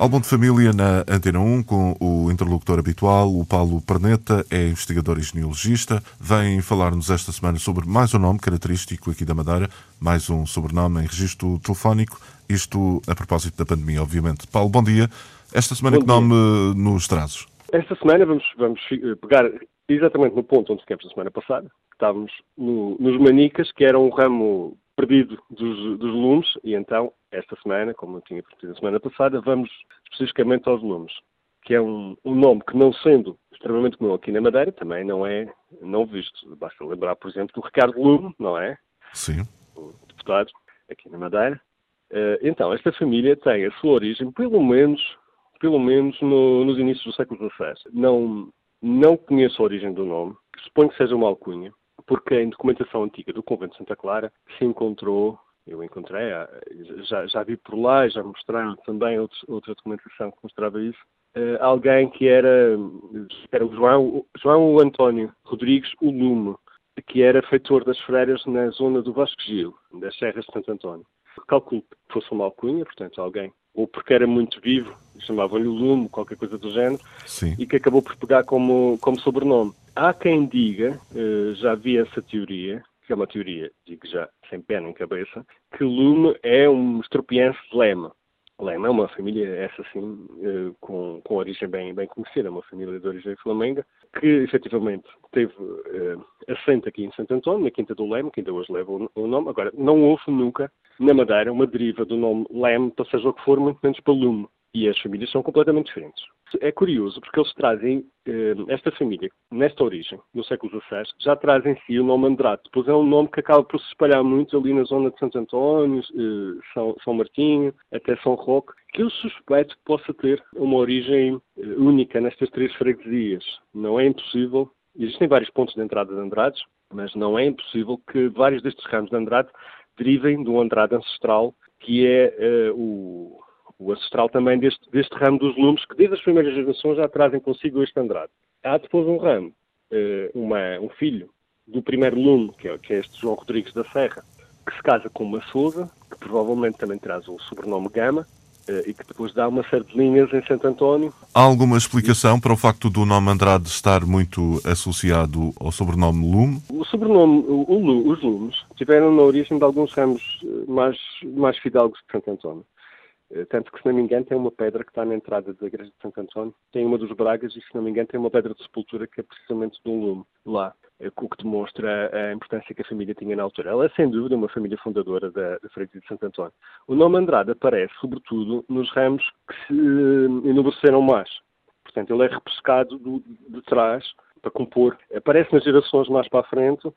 Álbum de família na Antena 1 com o interlocutor habitual, o Paulo Perneta, é investigador e genealogista. Vem falar-nos esta semana sobre mais um nome característico aqui da Madeira, mais um sobrenome em registro telefónico, isto a propósito da pandemia, obviamente. Paulo, bom dia. Esta semana bom que dia. nome nos trazes? Esta semana vamos, vamos pegar exatamente no ponto onde ficamos a semana passada. Estávamos no, nos Manicas, que era um ramo perdido dos, dos lumes, e então, esta semana, como eu tinha prometido a semana passada, vamos especificamente aos lumes, que é um, um nome que, não sendo extremamente comum aqui na Madeira, também não é não visto. Basta lembrar, por exemplo, do Ricardo Lume, não é? Sim. O deputado aqui na Madeira. Uh, então, esta família tem a sua origem, pelo menos, pelo menos no, nos inícios do século XVI. Não, não conheço a origem do nome, suponho que seja uma alcunha, porque em documentação antiga do Convento de Santa Clara se encontrou, eu encontrei, já, já vi por lá, já mostraram também outros, outra documentação que mostrava isso, uh, alguém que era, era o João, João António Rodrigues o Lume, que era feitor das freiras na zona do Vasco Gil, das Serras de Santo António. Calculo que fosse uma alcunha, portanto, alguém, ou porque era muito vivo, chamavam-lhe o Lume, qualquer coisa do género, Sim. e que acabou por pegar como, como sobrenome. Há quem diga, uh, já vi essa teoria, que é uma teoria, digo já, sem pé nem cabeça, que Lume é um estropiense de Lema. Lema é uma família, essa sim, uh, com, com origem bem, bem conhecida, uma família de origem flamenga, que efetivamente teve uh, assento aqui em Santo António, na Quinta do Leme, que ainda hoje leva o, o nome. Agora, não houve nunca na Madeira uma deriva do nome Leme, para seja o que for, muito menos para Lume. E as famílias são completamente diferentes. É curioso porque eles trazem, eh, esta família, nesta origem, no século XVI, já trazem em si o nome Andrade. Depois é um nome que acaba por se espalhar muito ali na zona de Santo António, eh, São, São Martinho, até São Roque, que eu suspeito que possa ter uma origem eh, única nestas três freguesias. Não é impossível, existem vários pontos de entrada de Andrades, mas não é impossível que vários destes ramos de Andrade derivem de um Andrade ancestral, que é o o ancestral também deste, deste ramo dos lumes, que desde as primeiras gerações já trazem consigo este Andrade. Há depois um ramo, eh, uma, um filho do primeiro lume, que é, que é este João Rodrigues da Serra, que se casa com uma Souza, que provavelmente também traz o sobrenome Gama, eh, e que depois dá uma série de linhas em Santo António. Há alguma explicação para o facto do nome Andrade estar muito associado ao sobrenome Lume? O sobrenome, o, o, os Lumes, tiveram na origem de alguns ramos eh, mais, mais fidalgos de Santo António. Eh, tanto que, se não me engano, tem uma pedra que está na entrada da igreja de Santo António, tem uma dos Bragas e, se não me engano, tem uma pedra de sepultura que é precisamente de um lume lá, eh, o que demonstra a importância que a família tinha na altura. Ela é, sem dúvida, uma família fundadora da, da freguesia de Santo António. O nome Andrade aparece, sobretudo, nos ramos que se uh, enobreceram mais. Portanto, ele é repescado do, de trás para compor. Aparece nas gerações mais para a frente,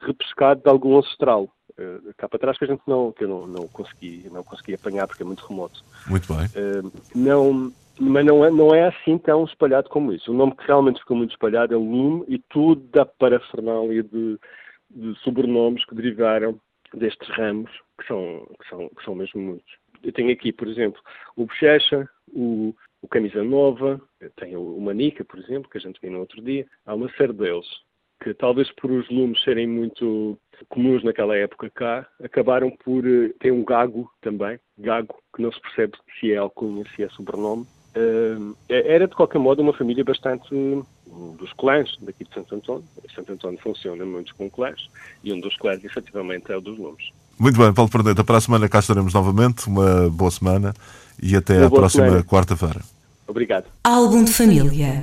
repescado de algum ancestral. Uh, cá para trás que a gente não, que eu não, não, consegui, não consegui apanhar porque é muito remoto. Muito bem. Uh, não, mas não é, não é assim tão espalhado como isso. O nome que realmente ficou muito espalhado é o Lume e tudo da parafernália de, de sobrenomes que derivaram destes ramos, que são, que são, que são mesmo muitos. Eu tenho aqui, por exemplo, o Bochecha, o, o Camisa Nova, tenho o Manica, por exemplo, que a gente viu no outro dia. Há uma série deles que talvez por os lumes serem muito comuns naquela época cá, acabaram por uh, ter um gago também, gago, que não se percebe se é alcunha, se é sobrenome. Uh, era de qualquer modo uma família bastante um dos clãs daqui de Santo António. Santo António funciona muito com clãs e um dos clãs efetivamente é o dos lumes. Muito bem, Paulo Perneta, para a semana cá estaremos novamente. Uma boa semana e até uma à próxima quarta-feira. Obrigado. Álbum de família.